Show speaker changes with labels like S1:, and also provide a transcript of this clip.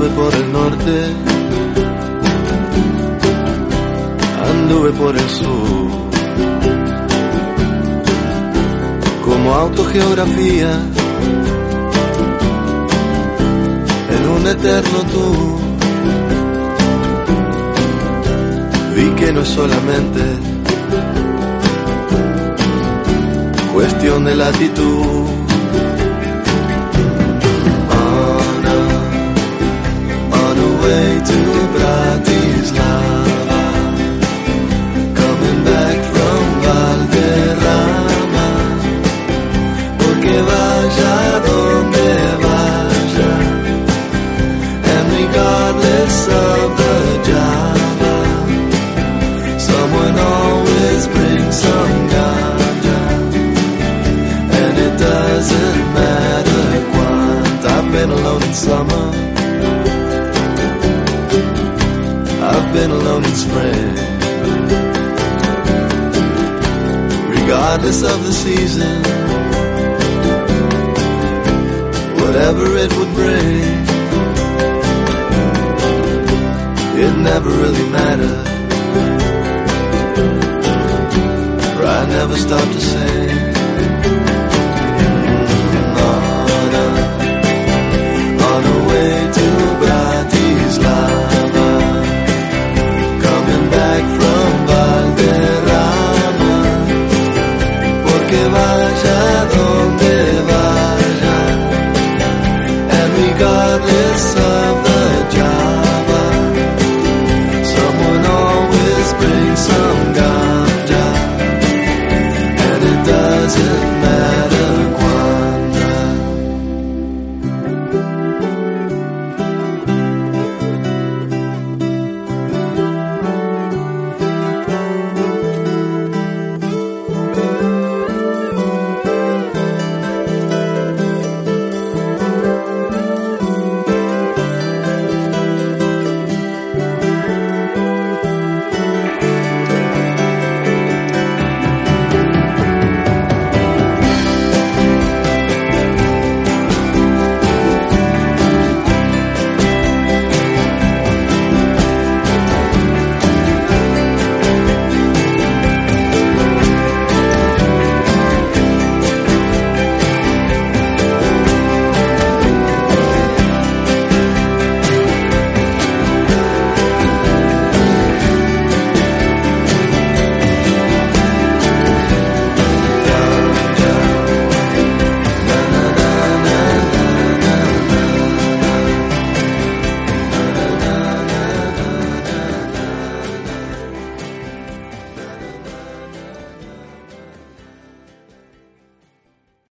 S1: Anduve por el norte, anduve por el sur, como autogeografía en un eterno tour. Vi que no es solamente cuestión de latitud. Way to Been alone in spring. Regardless of the season, whatever it would bring, it never really mattered. For I never stopped to sing. regardless of the